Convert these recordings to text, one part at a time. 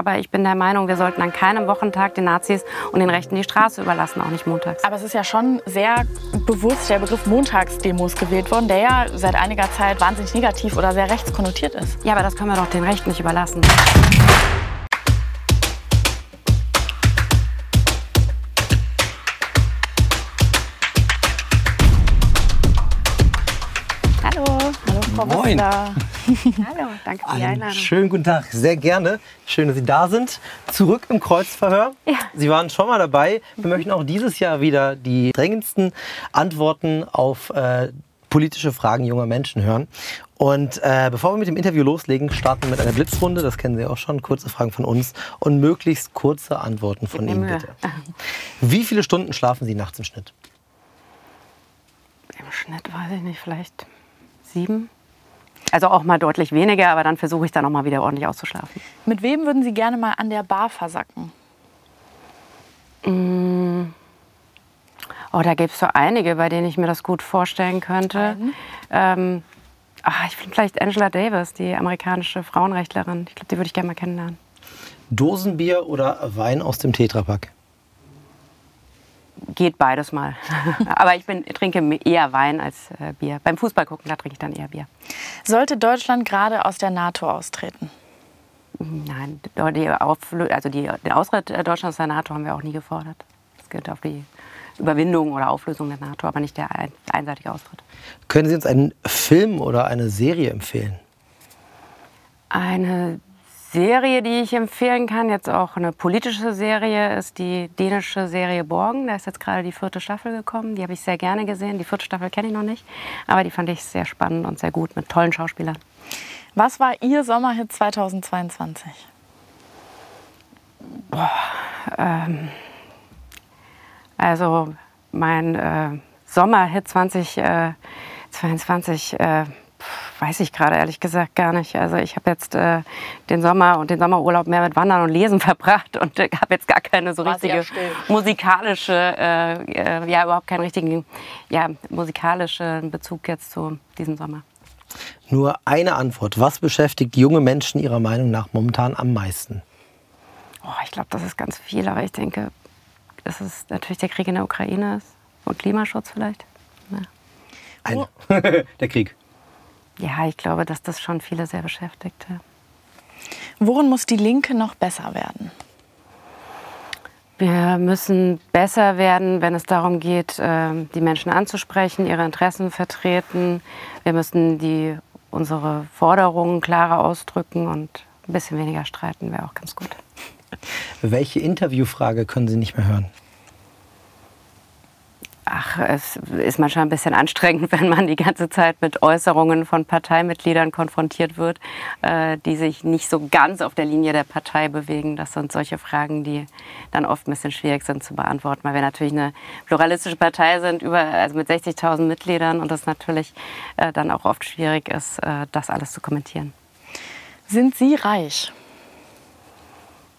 Aber ich bin der Meinung, wir sollten an keinem Wochentag den Nazis und den Rechten die Straße überlassen, auch nicht montags. Aber es ist ja schon sehr bewusst der Begriff Montagsdemos gewählt worden, der ja seit einiger Zeit wahnsinnig negativ oder sehr rechtskonnotiert ist. Ja, aber das können wir doch den Rechten nicht überlassen. Hallo. Hallo, Frau Moin. Wissler. Hallo, danke für die Einen Einladung. schönen guten Tag, sehr gerne. Schön, dass Sie da sind. Zurück im Kreuzverhör. Ja. Sie waren schon mal dabei. Wir möchten auch dieses Jahr wieder die drängendsten Antworten auf äh, politische Fragen junger Menschen hören. Und äh, bevor wir mit dem Interview loslegen, starten wir mit einer Blitzrunde. Das kennen Sie auch schon. Kurze Fragen von uns und möglichst kurze Antworten von Ihnen, bitte. Wie viele Stunden schlafen Sie nachts im Schnitt? Im Schnitt weiß ich nicht, vielleicht sieben. Also auch mal deutlich weniger, aber dann versuche ich dann auch mal wieder ordentlich auszuschlafen. Mit wem würden Sie gerne mal an der Bar versacken? Oh, da gibt es so einige, bei denen ich mir das gut vorstellen könnte. Ähm, ach, ich finde vielleicht Angela Davis, die amerikanische Frauenrechtlerin. Ich glaube, die würde ich gerne mal kennenlernen. Dosenbier oder Wein aus dem Tetrapack? Geht beides mal. Aber ich bin, trinke eher Wein als äh, Bier. Beim Fußball gucken, da trinke ich dann eher Bier. Sollte Deutschland gerade aus der NATO austreten? Nein, die, Auflö also die, den Austritt äh, Deutschlands aus der NATO haben wir auch nie gefordert. Es geht auf die Überwindung oder Auflösung der NATO, aber nicht der ein, einseitige Austritt. Können Sie uns einen Film oder eine Serie empfehlen? Eine Serie, die ich empfehlen kann, jetzt auch eine politische Serie, ist die dänische Serie Borgen. Da ist jetzt gerade die vierte Staffel gekommen. Die habe ich sehr gerne gesehen. Die vierte Staffel kenne ich noch nicht, aber die fand ich sehr spannend und sehr gut mit tollen Schauspielern. Was war Ihr Sommerhit 2022? Also mein äh, Sommerhit 2022 äh, weiß ich gerade ehrlich gesagt gar nicht. Also ich habe jetzt äh, den Sommer und den Sommerurlaub mehr mit Wandern und Lesen verbracht und äh, habe jetzt gar keine so War richtige musikalische, äh, äh, ja überhaupt keinen richtigen, ja musikalischen Bezug jetzt zu diesem Sommer. Nur eine Antwort. Was beschäftigt junge Menschen Ihrer Meinung nach momentan am meisten? Oh, ich glaube, das ist ganz viel, aber ich denke, dass es natürlich der Krieg in der Ukraine ist und Klimaschutz vielleicht. Ja. Eine. Der Krieg. Ja, ich glaube, dass das schon viele sehr beschäftigt. Ja. Worin muss die Linke noch besser werden? Wir müssen besser werden, wenn es darum geht, ähm, die Menschen anzusprechen, ihre Interessen vertreten. Wir müssen die, unsere Forderungen klarer ausdrücken und ein bisschen weniger streiten wäre auch ganz gut. Welche Interviewfrage können Sie nicht mehr hören? Ach, es ist manchmal ein bisschen anstrengend, wenn man die ganze Zeit mit Äußerungen von Parteimitgliedern konfrontiert wird, äh, die sich nicht so ganz auf der Linie der Partei bewegen. Das sind solche Fragen, die dann oft ein bisschen schwierig sind zu beantworten, weil wir natürlich eine pluralistische Partei sind, über, also mit 60.000 Mitgliedern und es natürlich äh, dann auch oft schwierig ist, äh, das alles zu kommentieren. Sind Sie reich?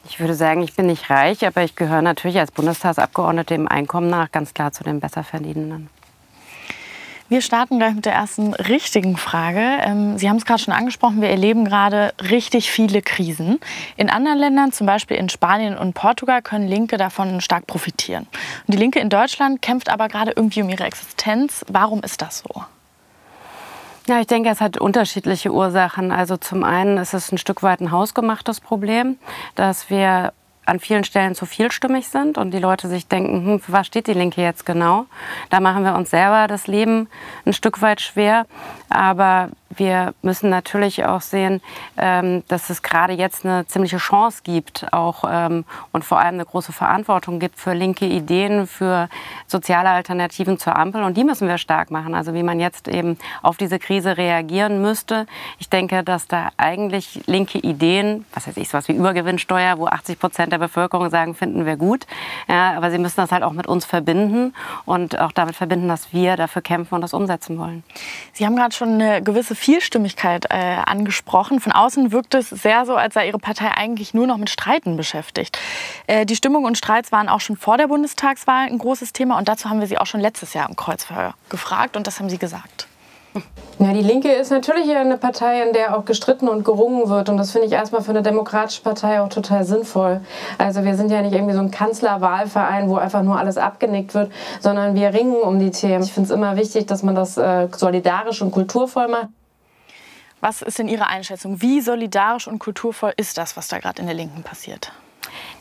Ich würde sagen, ich bin nicht reich, aber ich gehöre natürlich als Bundestagsabgeordnete im Einkommen nach ganz klar zu den Besserverdienenden. Wir starten gleich mit der ersten richtigen Frage. Ähm, Sie haben es gerade schon angesprochen, wir erleben gerade richtig viele Krisen. In anderen Ländern, zum Beispiel in Spanien und Portugal, können Linke davon stark profitieren. Und die Linke in Deutschland kämpft aber gerade irgendwie um ihre Existenz. Warum ist das so? Ja, ich denke, es hat unterschiedliche Ursachen. Also zum einen ist es ein Stück weit ein hausgemachtes Problem, dass wir an vielen Stellen zu vielstimmig sind und die Leute sich denken, hm, für was steht die Linke jetzt genau? Da machen wir uns selber das Leben ein Stück weit schwer. Aber wir müssen natürlich auch sehen, ähm, dass es gerade jetzt eine ziemliche Chance gibt auch, ähm, und vor allem eine große Verantwortung gibt für linke Ideen, für soziale Alternativen zur Ampel. Und die müssen wir stark machen. Also wie man jetzt eben auf diese Krise reagieren müsste. Ich denke, dass da eigentlich linke Ideen, was weiß ich, sowas wie Übergewinnsteuer, wo 80 Prozent der Bevölkerung sagen, finden wir gut. Ja, aber sie müssen das halt auch mit uns verbinden und auch damit verbinden, dass wir dafür kämpfen und das umsetzen wollen. Sie haben gerade schon eine gewisse Vielstimmigkeit äh, angesprochen. Von außen wirkt es sehr so, als sei Ihre Partei eigentlich nur noch mit Streiten beschäftigt. Äh, die Stimmung und Streits waren auch schon vor der Bundestagswahl ein großes Thema und dazu haben wir Sie auch schon letztes Jahr im Kreuzverhör gefragt und das haben Sie gesagt. Ja, die Linke ist natürlich eine Partei, in der auch gestritten und gerungen wird. Und das finde ich erstmal für eine demokratische Partei auch total sinnvoll. Also wir sind ja nicht irgendwie so ein Kanzlerwahlverein, wo einfach nur alles abgenickt wird, sondern wir ringen um die Themen. Ich finde es immer wichtig, dass man das äh, solidarisch und kulturvoll macht. Was ist denn Ihre Einschätzung? Wie solidarisch und kulturvoll ist das, was da gerade in der Linken passiert?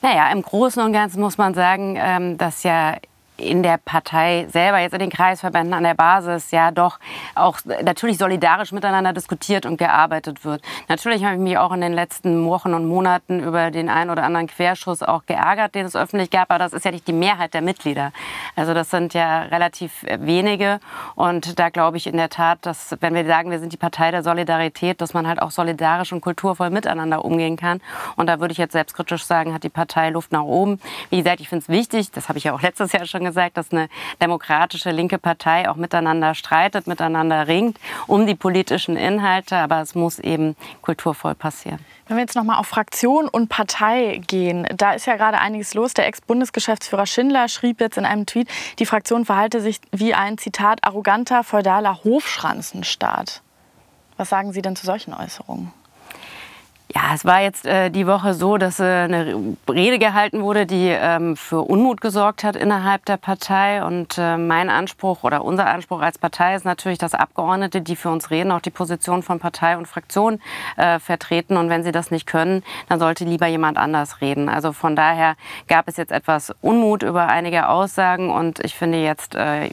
Naja, im Großen und Ganzen muss man sagen, ähm, dass ja in der Partei selber, jetzt in den Kreisverbänden an der Basis, ja doch auch natürlich solidarisch miteinander diskutiert und gearbeitet wird. Natürlich habe ich mich auch in den letzten Wochen und Monaten über den einen oder anderen Querschuss auch geärgert, den es öffentlich gab, aber das ist ja nicht die Mehrheit der Mitglieder. Also das sind ja relativ wenige und da glaube ich in der Tat, dass wenn wir sagen, wir sind die Partei der Solidarität, dass man halt auch solidarisch und kulturvoll miteinander umgehen kann. Und da würde ich jetzt selbstkritisch sagen, hat die Partei Luft nach oben. Wie gesagt, ich finde es wichtig, das habe ich ja auch letztes Jahr schon gesagt, dass eine demokratische linke Partei auch miteinander streitet, miteinander ringt um die politischen Inhalte, aber es muss eben kulturvoll passieren. Wenn wir jetzt noch mal auf Fraktion und Partei gehen, da ist ja gerade einiges los. Der Ex-Bundesgeschäftsführer Schindler schrieb jetzt in einem Tweet, die Fraktion verhalte sich wie ein Zitat arroganter feudaler Hofschranzenstaat. Was sagen Sie denn zu solchen Äußerungen? Ja, es war jetzt äh, die Woche so, dass äh, eine Rede gehalten wurde, die ähm, für Unmut gesorgt hat innerhalb der Partei. Und äh, mein Anspruch oder unser Anspruch als Partei ist natürlich, dass Abgeordnete, die für uns reden, auch die Position von Partei und Fraktion äh, vertreten. Und wenn sie das nicht können, dann sollte lieber jemand anders reden. Also von daher gab es jetzt etwas Unmut über einige Aussagen. Und ich finde jetzt äh,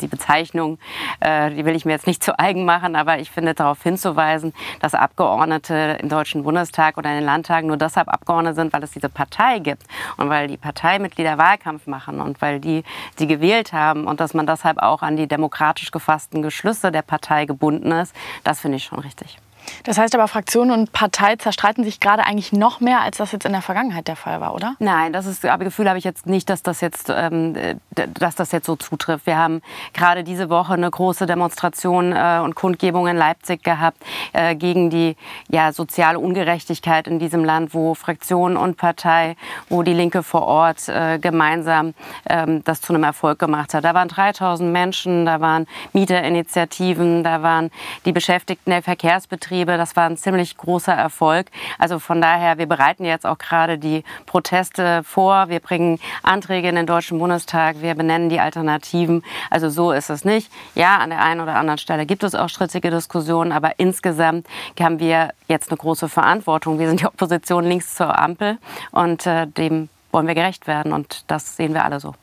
die Bezeichnung, äh, die will ich mir jetzt nicht zu eigen machen, aber ich finde darauf hinzuweisen, dass Abgeordnete im Deutschen Bundestag oder in den Landtagen nur deshalb Abgeordnete sind, weil es diese Partei gibt und weil die Parteimitglieder Wahlkampf machen und weil die sie gewählt haben und dass man deshalb auch an die demokratisch gefassten Beschlüsse der Partei gebunden ist, das finde ich schon richtig. Das heißt aber, Fraktion und Partei zerstreiten sich gerade eigentlich noch mehr, als das jetzt in der Vergangenheit der Fall war, oder? Nein, das ist, aber Gefühl habe ich jetzt nicht, dass das jetzt, ähm, dass das jetzt so zutrifft. Wir haben gerade diese Woche eine große Demonstration äh, und Kundgebung in Leipzig gehabt äh, gegen die ja, soziale Ungerechtigkeit in diesem Land, wo Fraktion und Partei, wo die Linke vor Ort äh, gemeinsam ähm, das zu einem Erfolg gemacht hat. Da waren 3000 Menschen, da waren Mieterinitiativen, da waren die Beschäftigten der Verkehrsbetriebe, Betriebe. Das war ein ziemlich großer Erfolg. Also von daher, wir bereiten jetzt auch gerade die Proteste vor. Wir bringen Anträge in den Deutschen Bundestag. Wir benennen die Alternativen. Also so ist es nicht. Ja, an der einen oder anderen Stelle gibt es auch strittige Diskussionen, aber insgesamt haben wir jetzt eine große Verantwortung. Wir sind die Opposition links zur Ampel und äh, dem wollen wir gerecht werden und das sehen wir alle so.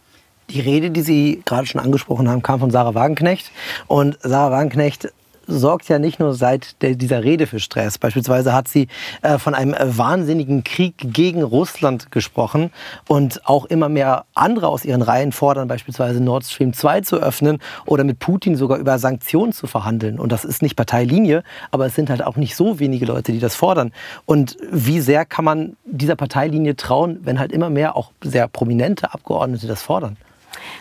Die Rede, die Sie gerade schon angesprochen haben, kam von Sarah Wagenknecht. Und Sarah Wagenknecht sorgt ja nicht nur seit dieser Rede für Stress. Beispielsweise hat sie äh, von einem wahnsinnigen Krieg gegen Russland gesprochen und auch immer mehr andere aus ihren Reihen fordern, beispielsweise Nord Stream 2 zu öffnen oder mit Putin sogar über Sanktionen zu verhandeln. Und das ist nicht Parteilinie, aber es sind halt auch nicht so wenige Leute, die das fordern. Und wie sehr kann man dieser Parteilinie trauen, wenn halt immer mehr auch sehr prominente Abgeordnete das fordern?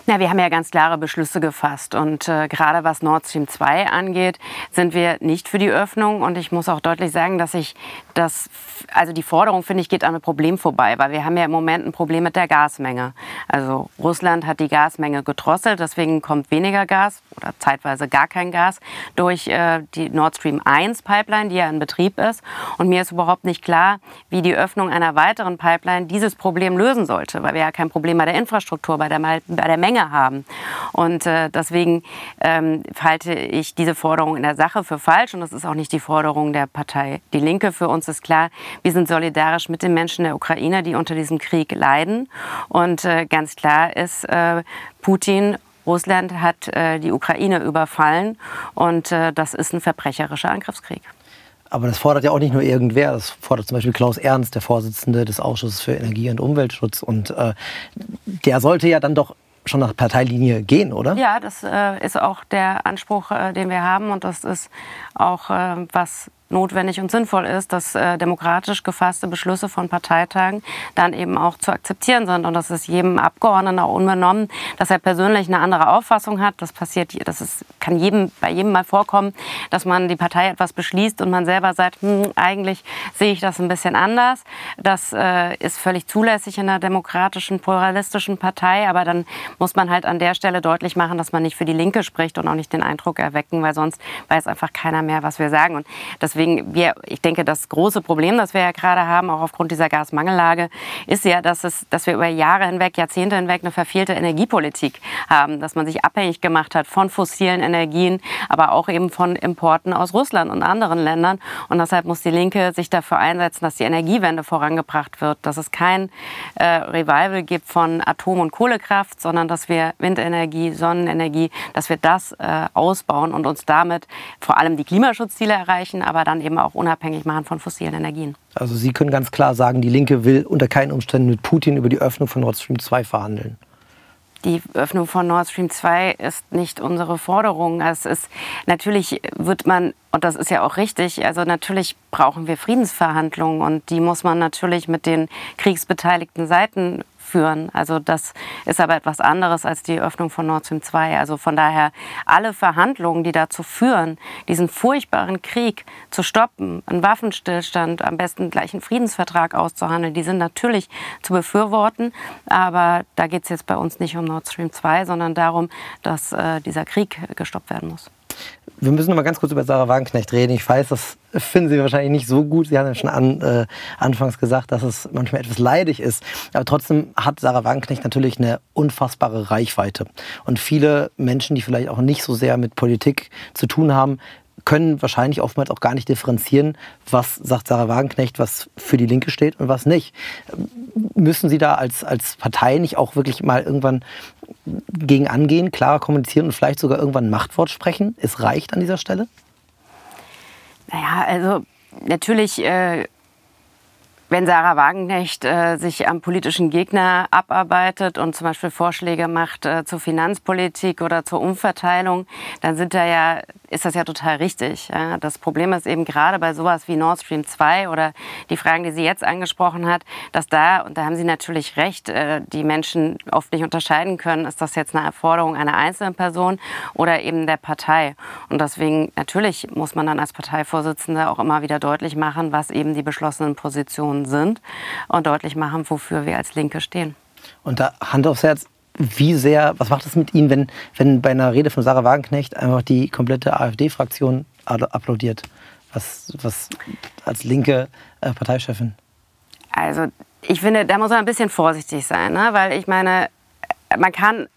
Na, wir haben ja ganz klare Beschlüsse gefasst. Und äh, gerade was Nord Stream 2 angeht, sind wir nicht für die Öffnung. Und ich muss auch deutlich sagen, dass ich das, also die Forderung, finde ich, geht an einem Problem vorbei, weil wir haben ja im Moment ein Problem mit der Gasmenge. Also Russland hat die Gasmenge gedrosselt, deswegen kommt weniger Gas oder zeitweise gar kein Gas durch äh, die Nord Stream 1 Pipeline, die ja in Betrieb ist. Und mir ist überhaupt nicht klar, wie die Öffnung einer weiteren Pipeline dieses Problem lösen sollte, weil wir ja kein Problem bei der Infrastruktur, bei der, bei der Menge haben. Und äh, deswegen ähm, halte ich diese Forderung in der Sache für falsch und das ist auch nicht die Forderung der Partei Die Linke. Für uns ist klar, wir sind solidarisch mit den Menschen der Ukraine, die unter diesem Krieg leiden. Und äh, ganz klar ist, äh, Putin Russland hat äh, die Ukraine überfallen und äh, das ist ein verbrecherischer Angriffskrieg. Aber das fordert ja auch nicht nur irgendwer. Das fordert zum Beispiel Klaus Ernst, der Vorsitzende des Ausschusses für Energie- und Umweltschutz. Und äh, der sollte ja dann doch schon nach Parteilinie gehen, oder? Ja, das äh, ist auch der Anspruch, äh, den wir haben und das ist auch, äh, was notwendig und sinnvoll ist, dass äh, demokratisch gefasste Beschlüsse von Parteitagen dann eben auch zu akzeptieren sind. Und das ist jedem Abgeordneten auch unbenommen, dass er persönlich eine andere Auffassung hat. Das passiert, das ist, kann jedem, bei jedem mal vorkommen, dass man die Partei etwas beschließt und man selber sagt, hm, eigentlich sehe ich das ein bisschen anders. Das äh, ist völlig zulässig in einer demokratischen, pluralistischen Partei. Aber dann muss man halt an der Stelle deutlich machen, dass man nicht für die Linke spricht und auch nicht den Eindruck erwecken, weil sonst weiß einfach keiner mehr, was wir sagen. Und deswegen, wir, ich denke, das große Problem, das wir ja gerade haben, auch aufgrund dieser Gasmangellage, ist ja, dass, es, dass wir über Jahre hinweg, Jahrzehnte hinweg eine verfehlte Energiepolitik haben, dass man sich abhängig gemacht hat von fossilen Energien, aber auch eben von Importen aus Russland und anderen Ländern. Und deshalb muss die Linke sich dafür einsetzen, dass die Energiewende vorangebracht wird, dass es kein äh, Revival gibt von Atom- und Kohlekraft, sondern dass wir Windenergie, Sonnenenergie, dass wir das äh, ausbauen und uns damit vor allem die Klimaschutzziele erreichen, aber dann eben auch unabhängig machen von fossilen Energien. Also Sie können ganz klar sagen, die Linke will unter keinen Umständen mit Putin über die Öffnung von Nord Stream 2 verhandeln. Die Öffnung von Nord Stream 2 ist nicht unsere Forderung. Es ist, natürlich wird man, und das ist ja auch richtig, also natürlich brauchen wir Friedensverhandlungen und die muss man natürlich mit den kriegsbeteiligten Seiten führen. Also das ist aber etwas anderes als die Öffnung von Nord Stream 2. Also von daher alle Verhandlungen, die dazu führen, diesen furchtbaren Krieg zu stoppen, einen Waffenstillstand, am besten gleich einen Friedensvertrag auszuhandeln, die sind natürlich zu befürworten. Aber da geht es jetzt bei uns nicht um Nord Stream 2, sondern darum, dass äh, dieser Krieg gestoppt werden muss. Wir müssen noch mal ganz kurz über Sarah Wagenknecht reden. Ich weiß, das finden Sie wahrscheinlich nicht so gut. Sie haben ja schon an, äh, anfangs gesagt, dass es manchmal etwas leidig ist. Aber trotzdem hat Sarah Wagenknecht natürlich eine unfassbare Reichweite. Und viele Menschen, die vielleicht auch nicht so sehr mit Politik zu tun haben, können wahrscheinlich oftmals auch gar nicht differenzieren, was sagt Sarah Wagenknecht, was für die Linke steht und was nicht. Müssen Sie da als, als Partei nicht auch wirklich mal irgendwann gegen angehen, klarer kommunizieren und vielleicht sogar irgendwann ein Machtwort sprechen? Es reicht an dieser Stelle? Naja, also natürlich äh, wenn Sarah Wagenknecht äh, sich am politischen Gegner abarbeitet und zum Beispiel Vorschläge macht äh, zur Finanzpolitik oder zur Umverteilung, dann sind da ja, ist das ja total richtig. Ja? Das Problem ist eben gerade bei sowas wie Nord Stream 2 oder die Fragen, die sie jetzt angesprochen hat, dass da, und da haben Sie natürlich recht, äh, die Menschen oft nicht unterscheiden können, ist das jetzt eine Erforderung einer einzelnen Person oder eben der Partei. Und deswegen natürlich muss man dann als Parteivorsitzende auch immer wieder deutlich machen, was eben die beschlossenen Positionen sind und deutlich machen, wofür wir als Linke stehen. Und da Hand aufs Herz, wie sehr, was macht es mit Ihnen, wenn, wenn bei einer Rede von Sarah Wagenknecht einfach die komplette AfD-Fraktion applaudiert? Was, was als linke äh, Parteichefin? Also ich finde, da muss man ein bisschen vorsichtig sein, ne? weil ich meine, man kann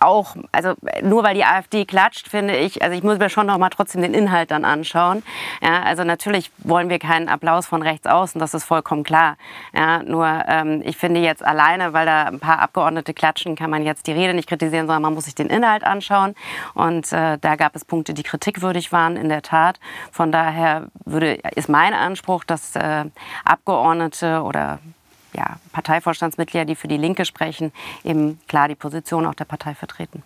auch, also nur weil die AfD klatscht, finde ich, also ich muss mir schon noch mal trotzdem den Inhalt dann anschauen. Ja, also natürlich wollen wir keinen Applaus von rechts außen, das ist vollkommen klar. Ja, nur ähm, ich finde jetzt alleine, weil da ein paar Abgeordnete klatschen, kann man jetzt die Rede nicht kritisieren, sondern man muss sich den Inhalt anschauen. Und äh, da gab es Punkte, die kritikwürdig waren, in der Tat. Von daher würde, ist mein Anspruch, dass äh, Abgeordnete oder ja, Parteivorstandsmitglieder, die für die Linke sprechen, eben klar die Position auch der Partei vertreten.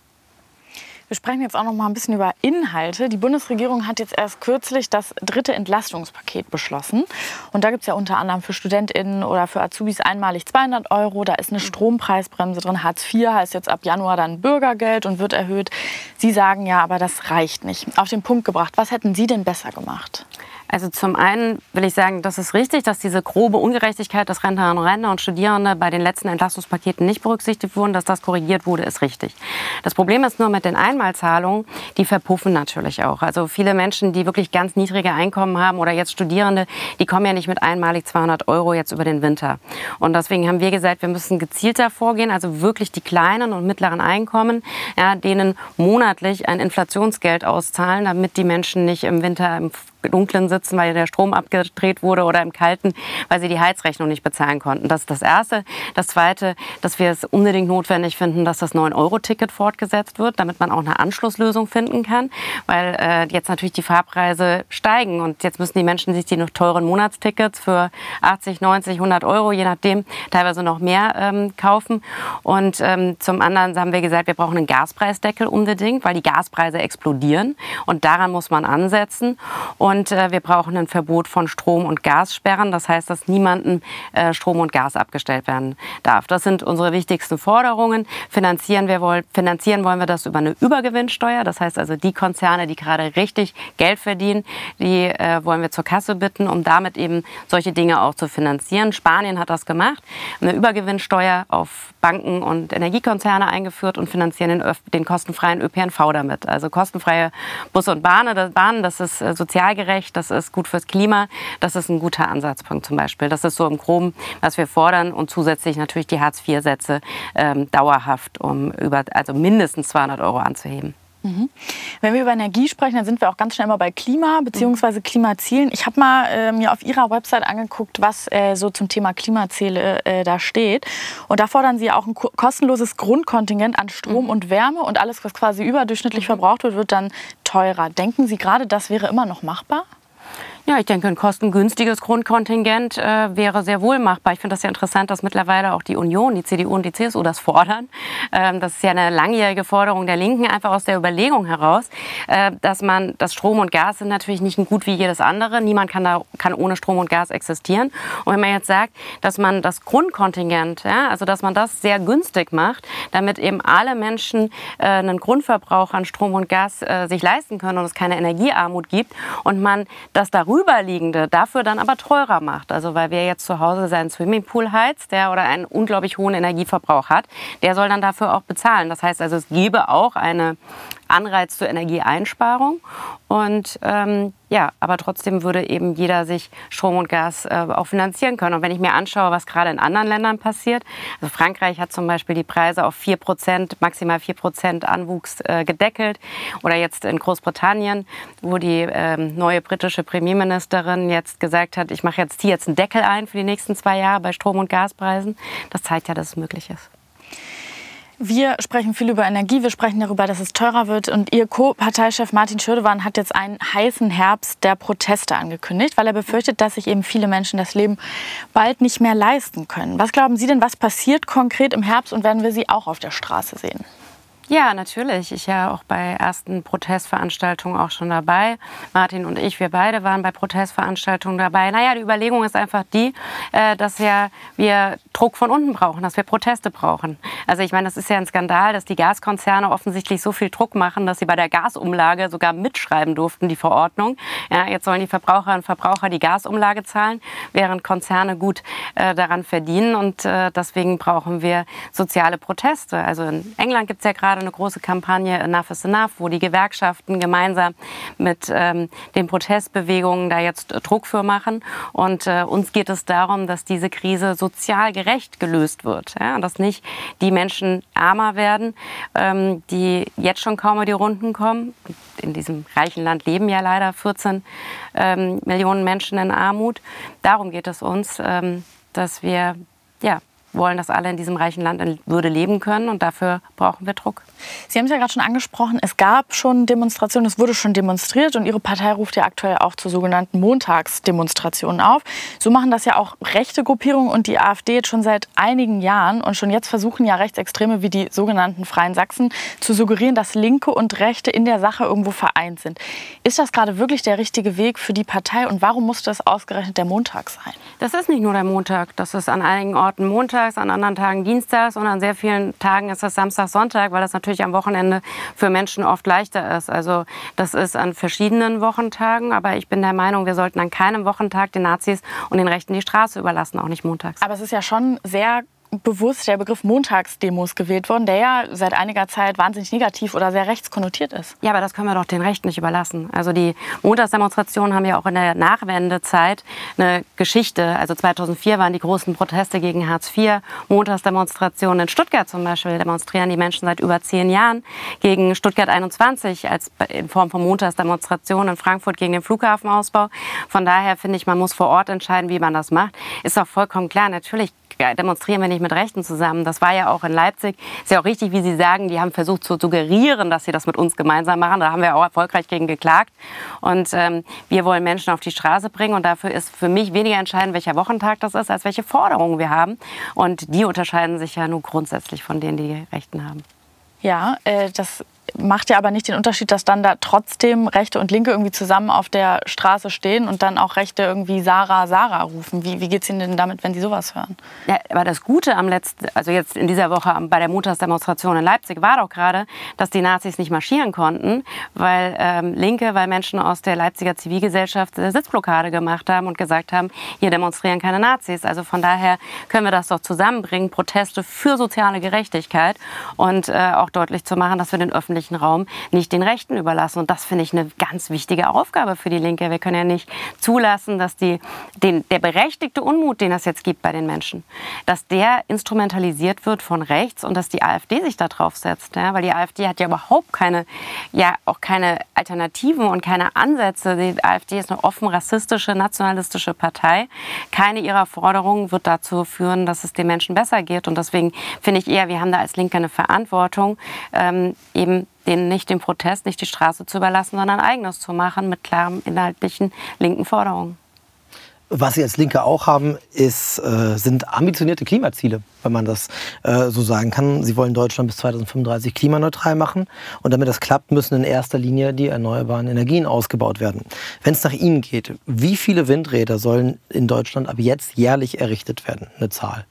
Wir sprechen jetzt auch noch mal ein bisschen über Inhalte. Die Bundesregierung hat jetzt erst kürzlich das dritte Entlastungspaket beschlossen. Und da gibt es ja unter anderem für StudentInnen oder für Azubis einmalig 200 Euro. Da ist eine Strompreisbremse drin. Hartz IV heißt jetzt ab Januar dann Bürgergeld und wird erhöht. Sie sagen ja, aber das reicht nicht. Auf den Punkt gebracht, was hätten Sie denn besser gemacht? Also zum einen will ich sagen, das ist richtig, dass diese grobe Ungerechtigkeit, dass Rentnerinnen und Rentner und Studierende bei den letzten Entlastungspaketen nicht berücksichtigt wurden, dass das korrigiert wurde, ist richtig. Das Problem ist nur mit den Einmalzahlungen, die verpuffen natürlich auch. Also viele Menschen, die wirklich ganz niedrige Einkommen haben oder jetzt Studierende, die kommen ja nicht mit einmalig 200 Euro jetzt über den Winter. Und deswegen haben wir gesagt, wir müssen gezielter vorgehen, also wirklich die kleinen und mittleren Einkommen, ja, denen monatlich ein Inflationsgeld auszahlen, damit die Menschen nicht im Winter im Dunklen sitzen, weil der Strom abgedreht wurde oder im Kalten, weil sie die Heizrechnung nicht bezahlen konnten. Das ist das Erste. Das Zweite, dass wir es unbedingt notwendig finden, dass das 9-Euro-Ticket fortgesetzt wird, damit man auch eine Anschlusslösung finden kann, weil äh, jetzt natürlich die Fahrpreise steigen und jetzt müssen die Menschen sich die noch teuren Monatstickets für 80, 90, 100 Euro, je nachdem, teilweise noch mehr ähm, kaufen. Und ähm, zum anderen haben wir gesagt, wir brauchen einen Gaspreisdeckel unbedingt, weil die Gaspreise explodieren und daran muss man ansetzen. Und Und äh, wir brauchen ein Verbot von Strom- und Gassperren. Das heißt, dass niemandem äh, Strom und Gas abgestellt werden darf. Das sind unsere wichtigsten Forderungen. Finanzieren, wir wollen, finanzieren wollen wir das über eine Übergewinnsteuer. Das heißt also, die Konzerne, die gerade richtig Geld verdienen, die äh, wollen wir zur Kasse bitten, um damit eben solche Dinge auch zu finanzieren. Spanien hat das gemacht, eine Übergewinnsteuer auf Banken und Energiekonzerne eingeführt und finanzieren den, den kostenfreien ÖPNV damit. Also kostenfreie Busse und Bahnen, Bahnen, das ist äh, sozial gerecht, das ist gut fürs Klima, das ist ein guter Ansatzpunkt zum Beispiel. Das ist so im Groben, was wir fordern und zusätzlich natürlich die Hartz-IV-Sätze ähm, dauerhaft um über, also mindestens 200 Euro anzuheben. Mhm. Wenn wir über Energie sprechen, dann sind wir auch ganz schnell mal bei Klima bzw. Klimazielen. Ich habe mal äh, mir auf Ihrer Website angeguckt, was äh, so zum Thema Klimaziele äh, da steht. Und da fordern Sie auch ein kostenloses Grundkontingent an Strom mhm. und Wärme und alles, was quasi überdurchschnittlich mhm. verbraucht wird, wird dann teurer. Denken Sie gerade, das wäre immer noch machbar? Ja, ich denke, ein kostengünstiges Grundkontingent äh, wäre sehr wohl machbar. Ich finde das ja interessant, dass mittlerweile auch die Union, die CDU und die CSU das fordern. Ähm, das ist ja eine langjährige Forderung der Linken, einfach aus der Überlegung heraus, äh, dass man, das Strom und Gas sind natürlich nicht ein Gut wie jedes andere. Niemand kann, da, kann ohne Strom und Gas existieren. Und wenn man jetzt sagt, dass man das Grundkontingent, ja, also dass man das sehr günstig macht, damit eben alle Menschen äh, einen Grundverbrauch an Strom und Gas äh, sich leisten können und es keine Energiearmut gibt und man das darüber drüberliegende dafür dann aber teurer macht. Also weil wer jetzt zu Hause seinen Swimmingpool heizt, der oder einen unglaublich hohen Energieverbrauch hat, der soll dann dafür auch bezahlen. Das heißt also, es gäbe auch eine Anreiz zur Energieeinsparung. Und ähm, ja, aber trotzdem würde eben jeder sich Strom und Gas äh, auch finanzieren können. Und wenn ich mir anschaue, was gerade in anderen Ländern passiert, also Frankreich hat zum Beispiel die Preise auf 4 Prozent, maximal 4 Prozent Anwuchs äh, gedeckelt. Oder jetzt in Großbritannien, wo die ähm, neue britische Premierministerin jetzt gesagt hat, ich mache jetzt hier jetzt einen Deckel ein für die nächsten zwei Jahre bei Strom- und Gaspreisen. Das zeigt ja, dass es möglich ist. Wir sprechen viel über Energie, wir sprechen darüber, dass es teurer wird. Und Ihr Co-Parteichef Martin Schirdewan hat jetzt einen heißen Herbst der Proteste angekündigt, weil er befürchtet, dass sich eben viele Menschen das Leben bald nicht mehr leisten können. Was glauben Sie denn, was passiert konkret im Herbst und werden wir Sie auch auf der Straße sehen? Ja, natürlich. Ich ja auch bei ersten Protestveranstaltungen auch schon dabei. Martin und ich, wir beide waren bei Protestveranstaltungen dabei. Naja, die Überlegung ist einfach die, äh, dass ja wir Druck von unten brauchen, dass wir Proteste brauchen. Also ich meine, das ist ja ein Skandal, dass die Gaskonzerne offensichtlich so viel Druck machen, dass sie bei der Gasumlage sogar mitschreiben durften, die Verordnung. Ja, jetzt sollen die Verbraucher und Verbraucher die Gasumlage zahlen, während Konzerne gut äh, daran verdienen. Und äh, deswegen brauchen wir soziale Proteste. Also in England gibt es ja gerade gerade eine große Kampagne Enough is Enough, wo die Gewerkschaften gemeinsam mit ähm, den Protestbewegungen da jetzt Druck für machen. Und äh, uns geht es darum, dass diese Krise sozial gerecht gelöst wird. Ja? Dass nicht die Menschen ärmer werden, ähm, die jetzt schon kaum über die Runden kommen. In diesem reichen Land leben ja leider 14 ähm, Millionen Menschen in Armut. Darum geht es uns, ähm, dass wir ja, wollen, dass alle in diesem reichen Land in Würde leben können. Und dafür brauchen wir Druck. Sie haben es ja gerade schon angesprochen, es gab schon Demonstrationen, es wurde schon demonstriert. Und Ihre Partei ruft ja aktuell auch zu sogenannten Montagsdemonstrationen auf. So machen das ja auch rechte Gruppierungen und die AfD jetzt schon seit einigen Jahren. Und schon jetzt versuchen ja Rechtsextreme wie die sogenannten Freien Sachsen zu suggerieren, dass Linke und Rechte in der Sache irgendwo vereint sind. Ist das gerade wirklich der richtige Weg für die Partei? Und warum muss das ausgerechnet der Montag sein? Das ist nicht nur der Montag. Das ist an einigen Orten Montag montags, an anderen Tagen dienstags und an sehr vielen Tagen ist das Samstag, Sonntag, weil das natürlich am Wochenende für Menschen oft leichter ist. Also das ist an verschiedenen Wochentagen, aber ich bin der Meinung, wir sollten an keinem Wochentag den Nazis und den Rechten die Straße überlassen, auch nicht montags. Aber es ist ja schon sehr bewusst der Begriff Montagsdemos gewählt worden, der ja seit einiger Zeit wahnsinnig negativ oder sehr rechtskonnotiert ist. Ja, aber das können wir doch den Rechten nicht überlassen. Also die Montagsdemonstrationen haben ja auch in der Nachwendezeit eine Geschichte. Also 2004 waren die großen Proteste gegen Hartz IV. Montagsdemonstrationen in Stuttgart zum Beispiel demonstrieren die Menschen seit über zehn Jahren gegen Stuttgart 21 als in Form von Montagsdemonstrationen in Frankfurt gegen den Flughafenausbau. Von daher finde ich, man muss vor Ort entscheiden, wie man das macht. Ist auch vollkommen klar. Natürlich demonstrieren wir nicht mit Rechten zusammen. Das war ja auch in Leipzig. Ist ja auch richtig, wie Sie sagen, die haben versucht zu suggerieren, dass sie das mit uns gemeinsam machen. Da haben wir auch erfolgreich gegen geklagt. Und ähm, wir wollen Menschen auf die Straße bringen. Und dafür ist für mich weniger entscheidend, welcher Wochentag das ist, als welche Forderungen wir haben. Und die unterscheiden sich ja nur grundsätzlich von denen, die die Rechten haben. Ja, äh, das macht ja aber nicht den Unterschied, dass dann da trotzdem Rechte und Linke irgendwie zusammen auf der Straße stehen und dann auch Rechte irgendwie Sarah, Sarah rufen. Wie, wie geht es Ihnen denn damit, wenn Sie sowas hören? Ja, aber das Gute am letzten, also jetzt in dieser Woche bei der Montagsdemonstration in Leipzig war doch gerade, dass die Nazis nicht marschieren konnten, weil ähm, Linke, weil Menschen aus der Leipziger Zivilgesellschaft Sitzblockade gemacht haben und gesagt haben, hier demonstrieren keine Nazis. Also von daher können wir das doch zusammenbringen, Proteste für soziale Gerechtigkeit und äh, auch deutlich zu machen, dass wir den öffentlichen Raum nicht den Rechten überlassen. Und das finde ich eine ganz wichtige Aufgabe für die Linke. Wir können ja nicht zulassen, dass die, den, der berechtigte Unmut, den es jetzt gibt bei den Menschen, dass der instrumentalisiert wird von rechts und dass die AfD sich da drauf setzt. Ja? Weil die AfD hat ja überhaupt keine, ja auch keine Alternativen und keine Ansätze. Die AfD ist eine offen rassistische, nationalistische Partei. Keine ihrer Forderungen wird dazu führen, dass es den Menschen besser geht. Und deswegen finde ich eher, wir haben da als Linke eine Verantwortung, ähm, eben denen nicht den Protest, nicht die Straße zu überlassen, sondern eigenes zu machen mit klaren inhaltlichen linken Forderungen. Was Sie als Linke auch haben, ist, äh, sind ambitionierte Klimaziele, wenn man das äh, so sagen kann. Sie wollen Deutschland bis 2035 klimaneutral machen. Und damit das klappt, müssen in erster Linie die erneuerbaren Energien ausgebaut werden. Wenn es nach Ihnen geht, wie viele Windräder sollen in Deutschland ab jetzt jährlich errichtet werden? Eine Zahl.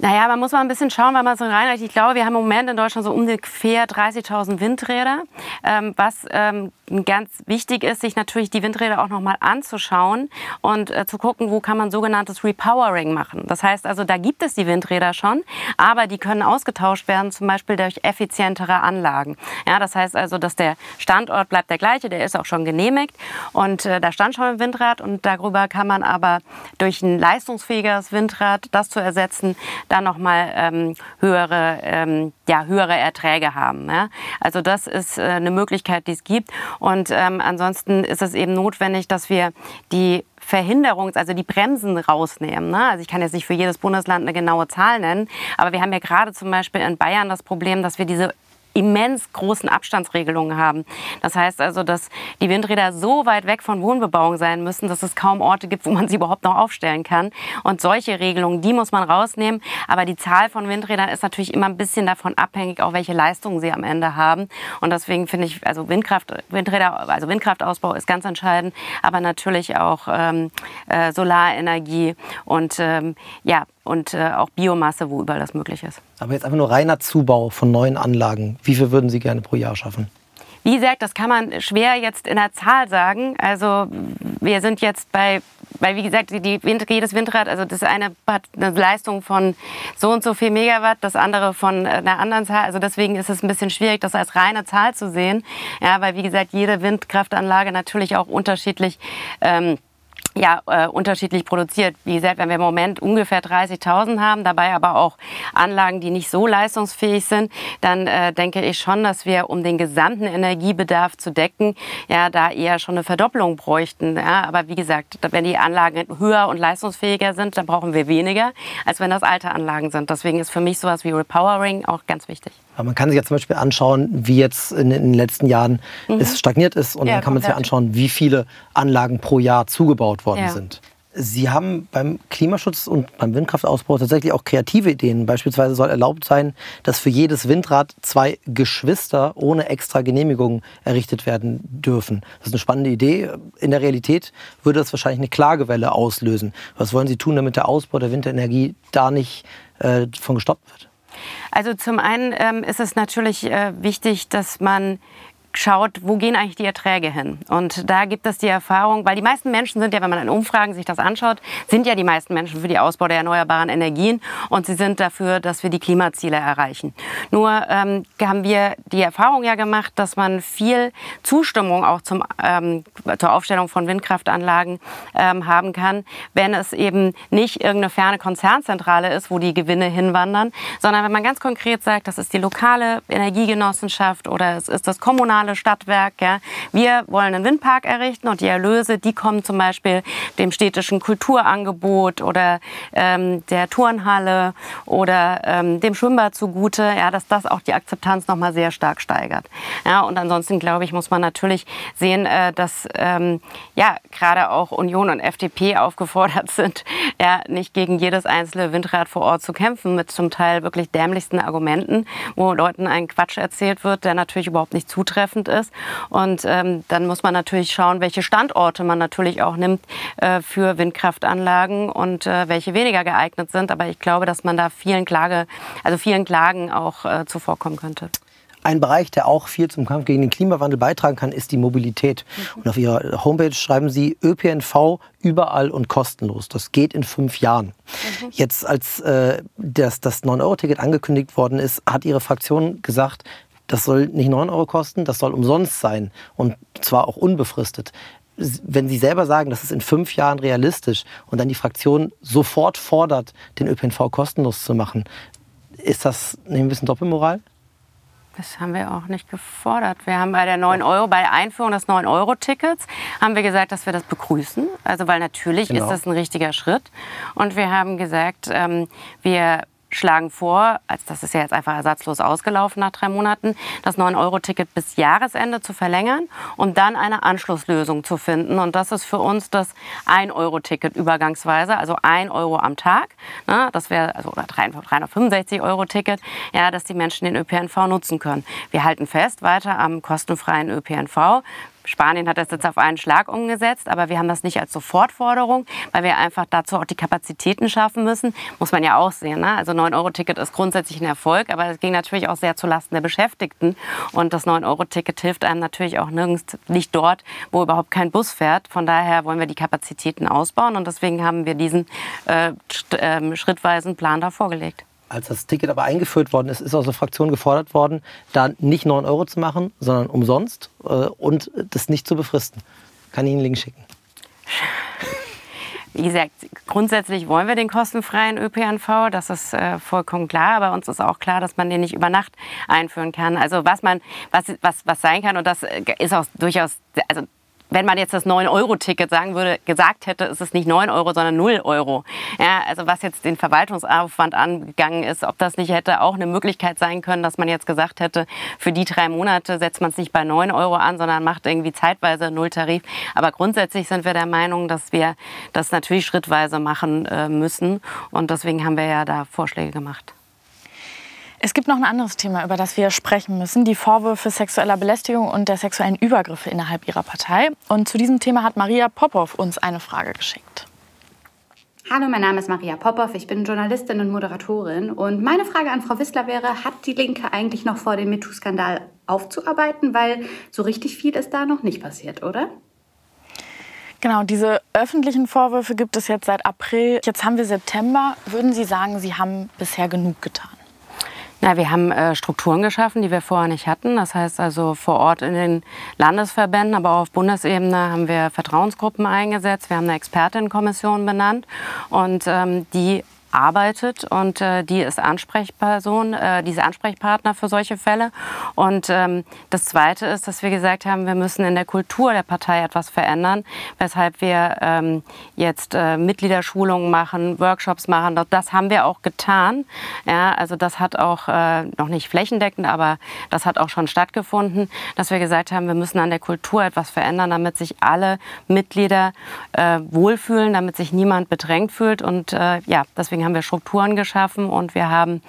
Naja, man muss mal ein bisschen schauen, weil man so reinhält. Ich glaube, wir haben im Moment in Deutschland so ungefähr 30.000 Windräder. Ähm, was ähm, ganz wichtig ist, sich natürlich die Windräder auch nochmal anzuschauen und äh, zu gucken, wo kann man sogenanntes Repowering machen. Das heißt also, da gibt es die Windräder schon, aber die können ausgetauscht werden, zum Beispiel durch effizientere Anlagen. Ja, das heißt also, dass der Standort bleibt der gleiche, der ist auch schon genehmigt und äh, da stand schon ein Windrad und darüber kann man aber durch ein leistungsfähigeres Windrad das zu ersetzen, dann nochmal ähm, höhere, ähm, ja, höhere Erträge haben. Ja? Also das ist äh, eine Möglichkeit, die es gibt. Und ähm, ansonsten ist es eben notwendig, dass wir die Verhinderungs-, also die Bremsen rausnehmen. Ne? Also ich kann jetzt nicht für jedes Bundesland eine genaue Zahl nennen, aber wir haben ja gerade zum Beispiel in Bayern das Problem, dass wir diese immens großen Abstandsregelungen haben. Das heißt also, dass die Windräder so weit weg von Wohnbebauung sein müssen, dass es kaum Orte gibt, wo man sie überhaupt noch aufstellen kann. Und solche Regelungen, die muss man rausnehmen. Aber die Zahl von Windrädern ist natürlich immer ein bisschen davon abhängig, auch welche Leistungen sie am Ende haben. Und deswegen finde ich, also Windkraft, Windräder, also Windkraftausbau ist ganz entscheidend, aber natürlich auch ähm, äh, Solarenergie und ähm, ja, und äh, auch Biomasse, wo überall das möglich ist. Aber jetzt einfach nur reiner Zubau von neuen Anlagen. Wie viel würden Sie gerne pro Jahr schaffen? Wie gesagt, das kann man schwer jetzt in der Zahl sagen. Also wir sind jetzt bei, weil wie gesagt, die Wind, jedes Windrad, also das eine hat eine Leistung von so und so viel Megawatt, das andere von einer anderen Zahl. Also deswegen ist es ein bisschen schwierig, das als reine Zahl zu sehen. Ja, weil wie gesagt, jede Windkraftanlage natürlich auch unterschiedlich ähm, ja, äh, unterschiedlich produziert. Wie gesagt, wenn wir im Moment ungefähr 30.000 haben, dabei aber auch Anlagen, die nicht so leistungsfähig sind, dann äh, denke ich schon, dass wir, um den gesamten Energiebedarf zu decken, ja, da eher schon eine Verdopplung bräuchten. Ja, aber wie gesagt, wenn die Anlagen höher und leistungsfähiger sind, dann brauchen wir weniger, als wenn das alte Anlagen sind. Deswegen ist für mich sowas wie Repowering auch ganz wichtig. Aber man kann sich ja zum Beispiel anschauen, wie jetzt in, in den letzten Jahren mhm. es stagniert ist. Und ja, dann kann man sich ja anschauen, wie viele Anlagen pro Jahr zugebaut worden ja. sind. Sie haben beim Klimaschutz und beim Windkraftausbau tatsächlich auch kreative Ideen. Beispielsweise soll erlaubt sein, dass für jedes Windrad zwei Geschwister ohne extra Genehmigung errichtet werden dürfen. Das ist eine spannende Idee. In der Realität würde das wahrscheinlich eine Klagewelle auslösen. Was wollen Sie tun, damit der Ausbau der Windenergie da nicht äh, von gestoppt wird? Also zum einen ähm, ist es natürlich äh, wichtig, dass man schaut, wo gehen eigentlich die Erträge hin. Und da gibt es die Erfahrung, weil die meisten Menschen sind ja, wenn man in Umfragen sich das anschaut, sind ja die meisten Menschen für den Ausbau der erneuerbaren Energien und sie sind dafür, dass wir die Klimaziele erreichen. Nur ähm, haben wir die Erfahrung ja gemacht, dass man viel Zustimmung auch zum, ähm, zur Aufstellung von Windkraftanlagen ähm, haben kann, wenn es eben nicht irgendeine ferne Konzernzentrale ist, wo die Gewinne hinwandern, sondern wenn man ganz konkret sagt, das ist die lokale Energiegenossenschaft oder es ist das kommunale kommunale Stadtwerk. Ja. Wir wollen einen Windpark errichten und die Erlöse, die kommen zum Beispiel dem städtischen Kulturangebot oder ähm, der Turnhalle oder ähm, dem Schwimmbad zugute, ja, dass das auch die Akzeptanz noch mal sehr stark steigert. Ja, und ansonsten glaube ich, muss man natürlich sehen, äh, dass ähm, ja gerade auch Union und FDP aufgefordert sind, ja, nicht gegen jedes einzelne Windrad vor Ort zu kämpfen mit zum Teil wirklich dämlichsten Argumenten, wo Leuten ein Quatsch erzählt wird, der natürlich überhaupt nicht zutreffend ist. Und ähm, dann muss man natürlich schauen, welche Standorte man natürlich auch nimmt äh, für Windkraftanlagen und äh, welche weniger geeignet sind. Aber ich glaube, dass man da vielen Klage, also vielen Klagen auch äh, zuvorkommen könnte. Ein Bereich, der auch viel zum Kampf gegen den Klimawandel beitragen kann, ist die Mobilität. Mhm. Und auf Ihrer Homepage schreiben Sie ÖPNV überall und kostenlos. Das geht in fünf Jahren. Mhm. Jetzt, als äh, das, das 9-Euro-Ticket angekündigt worden ist, hat Ihre Fraktion gesagt, das soll nicht 9 Euro kosten, das soll umsonst sein und zwar auch unbefristet. Wenn Sie selber sagen, das ist in fünf Jahren realistisch und dann die Fraktion sofort fordert, den ÖPNV kostenlos zu machen, ist das nicht ein bisschen Doppelmoral? Das haben wir auch nicht gefordert. Wir haben bei der 9 Euro, bei der Einführung des 9-Euro-Tickets, haben wir gesagt, dass wir das begrüßen. Also weil natürlich genau. ist das ein richtiger Schritt. Und wir haben gesagt, ähm, wir schlagen vor, als das ist ja jetzt einfach ersatzlos ausgelaufen nach drei Monaten, das 9-Euro-Ticket bis Jahresende zu verlängern und dann eine Anschlusslösung zu finden. Und das ist für uns das 1-Euro-Ticket übergangsweise, also 1 Euro am Tag. Ne, das wäre also oder 365 Euro Ticket, ja, dass die Menschen den ÖPNV nutzen können. Wir halten fest weiter am kostenfreien ÖPNV. Spanien hat das jetzt auf einen Schlag umgesetzt, aber wir haben das nicht als Sofortforderung, weil wir einfach dazu auch die Kapazitäten schaffen müssen. Muss man ja auch sehen. Ne? Also 9-Euro-Ticket ist grundsätzlich ein Erfolg, aber es ging natürlich auch sehr zulasten der Beschäftigten. Und das 9-Euro-Ticket hilft einem natürlich auch nirgends, nicht dort, wo überhaupt kein Bus fährt. Von daher wollen wir die Kapazitäten ausbauen und deswegen haben wir diesen äh, äh, schrittweisen Plan da vorgelegt als das Ticket aber eingeführt worden ist, ist aus der Fraktion gefordert worden, da nicht 9 Euro zu machen, sondern umsonst äh, und das nicht zu befristen. Kann ich Ihnen einen Link schicken. Wie gesagt, grundsätzlich wollen wir den kostenfreien ÖPNV, das ist äh, vollkommen klar, aber uns ist auch klar, dass man den nicht über Nacht einführen kann. Also was man, was, was, was sein kann, und das äh, ist auch durchaus, also wenn man jetzt das 9-Euro-Ticket sagen würde, gesagt hätte, ist es nicht 9 Euro, sondern 0 Euro. Ja, also was jetzt den Verwaltungsaufwand angegangen ist, ob das nicht hätte auch eine Möglichkeit sein können, dass man jetzt gesagt hätte, für die drei Monate setzt man es nicht bei 9 Euro an, sondern macht irgendwie zeitweise Nulltarif. Aber grundsätzlich sind wir der Meinung, dass wir das natürlich schrittweise machen äh, müssen. Und deswegen haben wir ja da Vorschläge gemacht. Es gibt noch ein anderes Thema, über das wir sprechen müssen, die Vorwürfe sexueller Belästigung und der sexuellen Übergriffe innerhalb ihrer Partei. Und zu diesem Thema hat Maria Popov uns eine Frage geschickt. Hallo, mein Name ist Maria Popov, ich bin Journalistin und Moderatorin. Und meine Frage an Frau Wissler wäre, hat die Linke eigentlich noch vor, den MeToo-Skandal aufzuarbeiten? Weil so richtig viel ist da noch nicht passiert, oder? Genau, diese öffentlichen Vorwürfe gibt es jetzt seit April. Jetzt haben wir September. Würden Sie sagen, Sie haben bisher genug getan? Na, wir haben äh, Strukturen geschaffen, die wir vorher nicht hatten. Das heißt also vor Ort in den Landesverbänden, aber auch auf Bundesebene haben wir Vertrauensgruppen eingesetzt. Wir haben eine Expertinnenkommission benannt und ähm, die arbeitet und äh, die ist Ansprechperson, äh, diese Ansprechpartner für solche Fälle. Und ähm, das Zweite ist, dass wir gesagt haben, wir müssen in der Kultur der Partei etwas verändern, weshalb wir ähm, jetzt äh, Mitgliederschulungen machen, Workshops machen. Das, haben wir auch getan. Ja, also das hat auch äh, noch nicht flächendeckend, aber das hat auch schon stattgefunden, dass wir gesagt haben, wir müssen an der Kultur etwas verändern, damit sich alle Mitglieder äh, wohlfühlen, damit sich niemand bedrängt fühlt. Und äh, ja, deswegen Deswegen haben wir Strukturen geschaffen und wir haben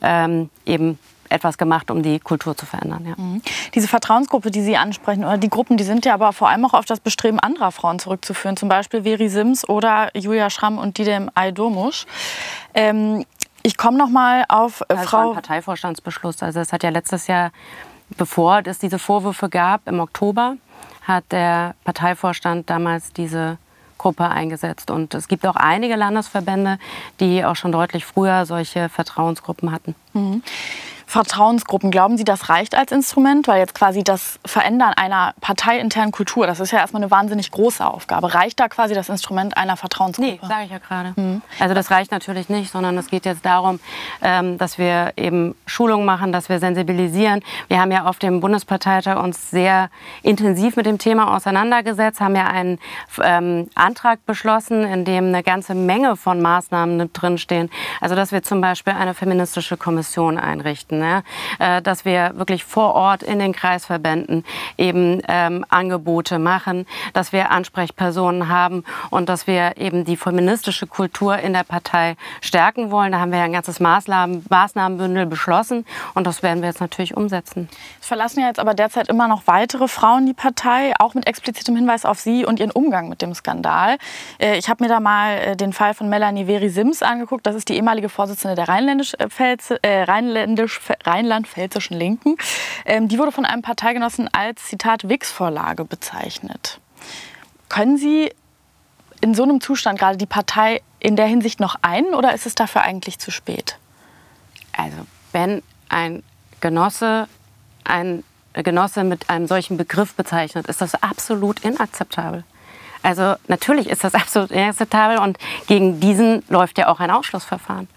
ähm, eben etwas gemacht, um die Kultur zu verändern. Ja. Mhm. Diese Vertrauensgruppe, die Sie ansprechen, oder die Gruppen, die sind ja aber vor allem auch auf das Bestreben anderer Frauen zurückzuführen, zum Beispiel Veri Sims oder Julia Schramm und Didem Aydomusch. Ähm, ich komme noch mal auf äh, das Frau. War ein Parteivorstandsbeschluss. Also es hat ja letztes Jahr, bevor es diese Vorwürfe gab, im Oktober, hat der Parteivorstand damals diese Gruppe eingesetzt. Und es gibt auch einige Landesverbände, die auch schon deutlich früher solche Vertrauensgruppen hatten. Mhm. Vertrauensgruppen, glauben Sie, das reicht als Instrument? Weil jetzt quasi das Verändern einer parteiinternen Kultur, das ist ja erstmal eine wahnsinnig große Aufgabe. Reicht da quasi das Instrument einer Vertrauensgruppe? Nee, sage ich ja gerade. Mhm. Also das reicht natürlich nicht, sondern es geht jetzt darum, ähm, dass wir eben Schulungen machen, dass wir sensibilisieren. Wir haben ja auf dem Bundesparteitag uns sehr intensiv mit dem Thema auseinandergesetzt, haben ja einen ähm, Antrag beschlossen, in dem eine ganze Menge von Maßnahmen drinstehen. Also dass wir zum Beispiel eine feministische Kommission einrichten, ja? äh, dass wir wirklich vor Ort in den Kreisverbänden eben ähm, Angebote machen, dass wir Ansprechpersonen haben und dass wir eben die feministische Kultur in der Partei stärken wollen. Da haben wir ja ein ganzes Maßnahmen, Maßnahmenbündel beschlossen und das werden wir jetzt natürlich umsetzen. Es verlassen ja jetzt aber derzeit immer noch weitere Frauen die Partei, auch mit explizitem Hinweis auf Sie und Ihren Umgang mit dem Skandal. Äh, ich habe mir da mal äh, den Fall von Melanie Veri Sims angeguckt. Das ist die ehemalige Vorsitzende der Rheinländisch-Pfälz, äh, Rheinländisch, rheinland-pfälzischen Linken. Ähm, die wurde von einem Parteigenossen als, Zitat, Wix-Vorlage bezeichnet. Können Sie in so einem Zustand gerade die Partei in der Hinsicht noch ein oder ist es dafür eigentlich zu spät? Also wenn ein Genosse ein Genosse mit einem solchen Begriff bezeichnet, ist das absolut inakzeptabel. Also natürlich ist das absolut inakzeptabel und gegen diesen läuft ja auch ein Ausschlussverfahren.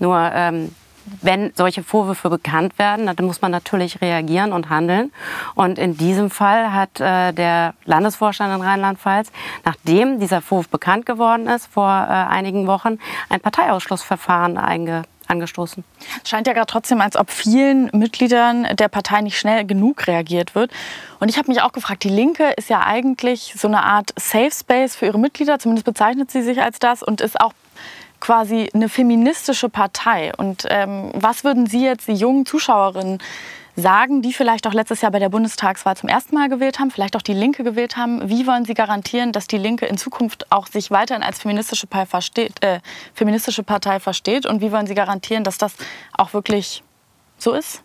Nur ähm, wenn solche Vorwürfe bekannt werden, dann muss man natürlich reagieren und handeln. Und in diesem Fall hat äh, der Landesvorstand in Rheinland-Pfalz, nachdem dieser Vorwurf bekannt geworden ist, vor äh, einigen Wochen ein Parteiausschlussverfahren einge angestoßen. Es scheint ja gerade trotzdem, als ob vielen Mitgliedern der Partei nicht schnell genug reagiert wird. Und ich habe mich auch gefragt, die Linke ist ja eigentlich so eine Art Safe Space für ihre Mitglieder, zumindest bezeichnet sie sich als das und ist auch quasi eine feministische Partei. Und ähm, was würden Sie jetzt die jungen Zuschauerinnen sagen, die vielleicht auch letztes Jahr bei der Bundestagswahl zum ersten Mal gewählt haben, vielleicht auch die Linke gewählt haben? Wie wollen Sie garantieren, dass die Linke in Zukunft auch sich weiterhin als feministische Partei versteht, äh, feministische Partei versteht? Und wie wollen Sie garantieren, dass das auch wirklich so ist?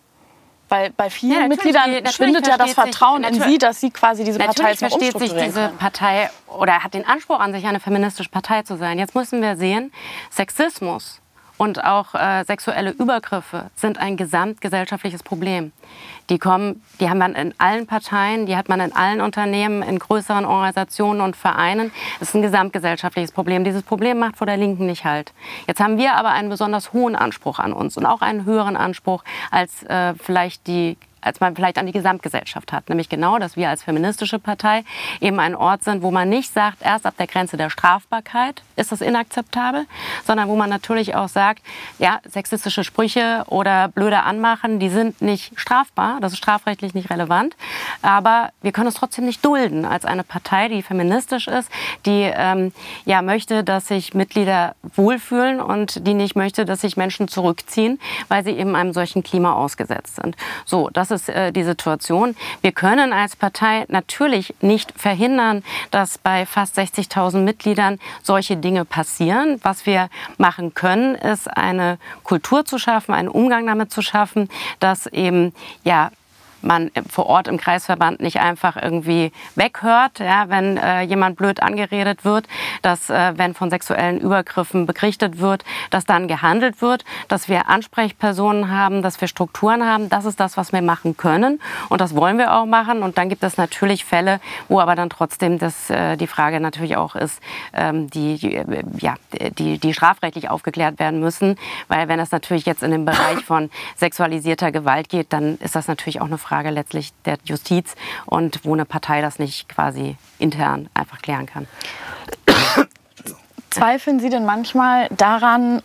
Weil bei vielen ja, Mitgliedern schwindet ja das Vertrauen sich, in sie, dass sie quasi diese Partei jetzt versteht sich diese können. Partei oder hat den Anspruch an sich, eine feministische Partei zu sein. Jetzt müssen wir sehen, Sexismus und auch äh, sexuelle Übergriffe sind ein gesamtgesellschaftliches Problem. Die kommen, die haben man in allen Parteien, die hat man in allen Unternehmen, in größeren Organisationen und Vereinen. Es ist ein gesamtgesellschaftliches Problem. Dieses Problem macht vor der Linken nicht halt. Jetzt haben wir aber einen besonders hohen Anspruch an uns und auch einen höheren Anspruch als äh, vielleicht die als man vielleicht an die Gesamtgesellschaft hat. Nämlich genau, dass wir als feministische Partei eben ein Ort sind, wo man nicht sagt, erst ab der Grenze der Strafbarkeit ist das inakzeptabel, sondern wo man natürlich auch sagt, ja, sexistische Sprüche oder blöde Anmachen, die sind nicht strafbar, das ist strafrechtlich nicht relevant, aber wir können es trotzdem nicht dulden als eine Partei, die feministisch ist, die ähm, ja möchte, dass sich Mitglieder wohlfühlen und die nicht möchte, dass sich Menschen zurückziehen, weil sie eben einem solchen Klima ausgesetzt sind. So, das ist äh, die Situation. Wir können als Partei natürlich nicht verhindern, dass bei fast 60.000 Mitgliedern solche Dinge passieren. Was wir machen können, ist eine Kultur zu schaffen, einen Umgang damit zu schaffen, dass eben ja man vor Ort im Kreisverband nicht einfach irgendwie weghört, ja, wenn äh, jemand blöd angeredet wird, dass äh, wenn von sexuellen Übergriffen berichtet wird, dass dann gehandelt wird, dass wir Ansprechpersonen haben, dass wir Strukturen haben. Das ist das, was wir machen können und das wollen wir auch machen. Und dann gibt es natürlich Fälle, wo aber dann trotzdem das, äh, die Frage natürlich auch ist, ähm, die, die, äh, ja, die, die strafrechtlich aufgeklärt werden müssen, weil wenn es natürlich jetzt in den Bereich von sexualisierter Gewalt geht, dann ist das natürlich auch eine Frage, Frage letztlich der Justiz und wo eine Partei das nicht quasi intern einfach klären kann. Zweifeln Sie denn manchmal daran,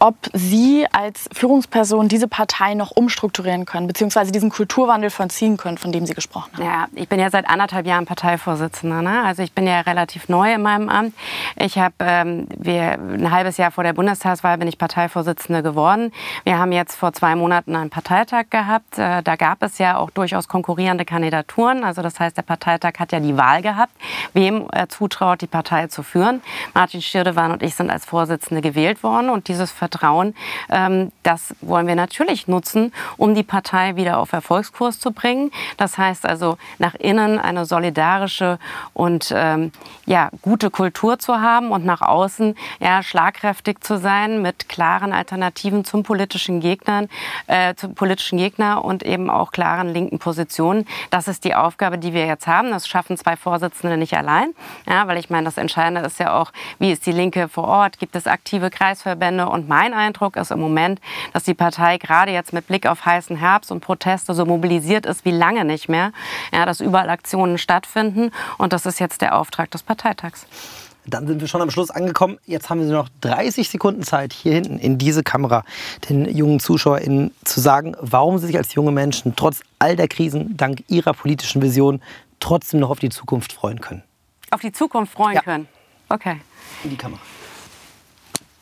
ob Sie als Führungsperson diese Partei noch umstrukturieren können, beziehungsweise diesen Kulturwandel vollziehen können, von dem Sie gesprochen haben. Ja, ich bin ja seit anderthalb Jahren Parteivorsitzender. Ne? Also ich bin ja relativ neu in meinem Amt. Ich habe ähm, ein halbes Jahr vor der Bundestagswahl bin ich Parteivorsitzende geworden. Wir haben jetzt vor zwei Monaten einen Parteitag gehabt. Äh, da gab es ja auch durchaus konkurrierende Kandidaturen. Also das heißt, der Parteitag hat ja die Wahl gehabt, wem er zutraut, die Partei zu führen. Martin Schirdewan und ich sind als Vorsitzende gewählt worden und dieses Vertrauen. Ähm, das wollen wir natürlich nutzen, um die Partei wieder auf Erfolgskurs zu bringen. Das heißt also nach innen eine solidarische und ähm, ja, gute Kultur zu haben und nach außen ja, schlagkräftig zu sein mit klaren Alternativen zum politischen Gegnern, äh, zum politischen Gegner und eben auch klaren linken Positionen. Das ist die Aufgabe, die wir jetzt haben. Das schaffen zwei Vorsitzende nicht allein, ja, weil ich meine, das Entscheidende ist ja auch, wie ist die Linke vor Ort? Gibt es aktive Kreisverbände? Und mein Eindruck ist im Moment, dass die Partei gerade jetzt mit Blick auf heißen Herbst und Proteste so mobilisiert ist wie lange nicht mehr, ja, dass überall Aktionen stattfinden. Und das ist jetzt der Auftrag des Parteitags. Dann sind wir schon am Schluss angekommen. Jetzt haben wir noch 30 Sekunden Zeit, hier hinten in diese Kamera den jungen ZuschauerInnen zu sagen, warum sie sich als junge Menschen trotz all der Krisen dank ihrer politischen Vision trotzdem noch auf die Zukunft freuen können. Auf die Zukunft freuen Ja. können. Okay. In die Kamera.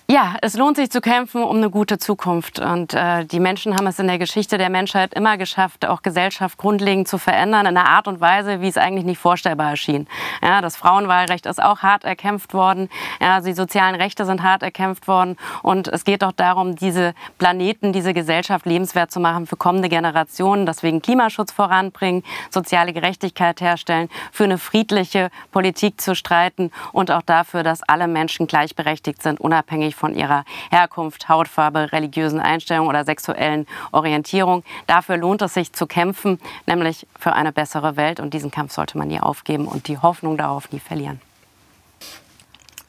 Ja, es lohnt sich zu kämpfen um eine gute Zukunft. Und äh, die Menschen haben es in der Geschichte der Menschheit immer geschafft, auch Gesellschaft grundlegend zu verändern, in einer Art und Weise, wie es eigentlich nicht vorstellbar erschien. Ja, das Frauenwahlrecht ist auch hart erkämpft worden. Ja, die sozialen Rechte sind hart erkämpft worden. Und es geht auch darum, diese Planeten, diese Gesellschaft lebenswert zu machen für kommende Generationen. Deswegen Klimaschutz voranbringen, soziale Gerechtigkeit herstellen, für eine friedliche Politik zu streiten und auch dafür, dass alle Menschen gleichberechtigt sind, unabhängig von ihrer Herkunft, Hautfarbe, religiösen Einstellung oder sexuellen Orientierung. Dafür lohnt es sich zu kämpfen, nämlich für eine bessere Welt. Und diesen Kampf sollte man nie aufgeben und die Hoffnung darauf nie verlieren.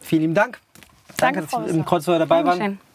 Vielen lieben Dank. Danke, dass Frau Sie im Kreuzfeuer dabei waren. Dankeschön.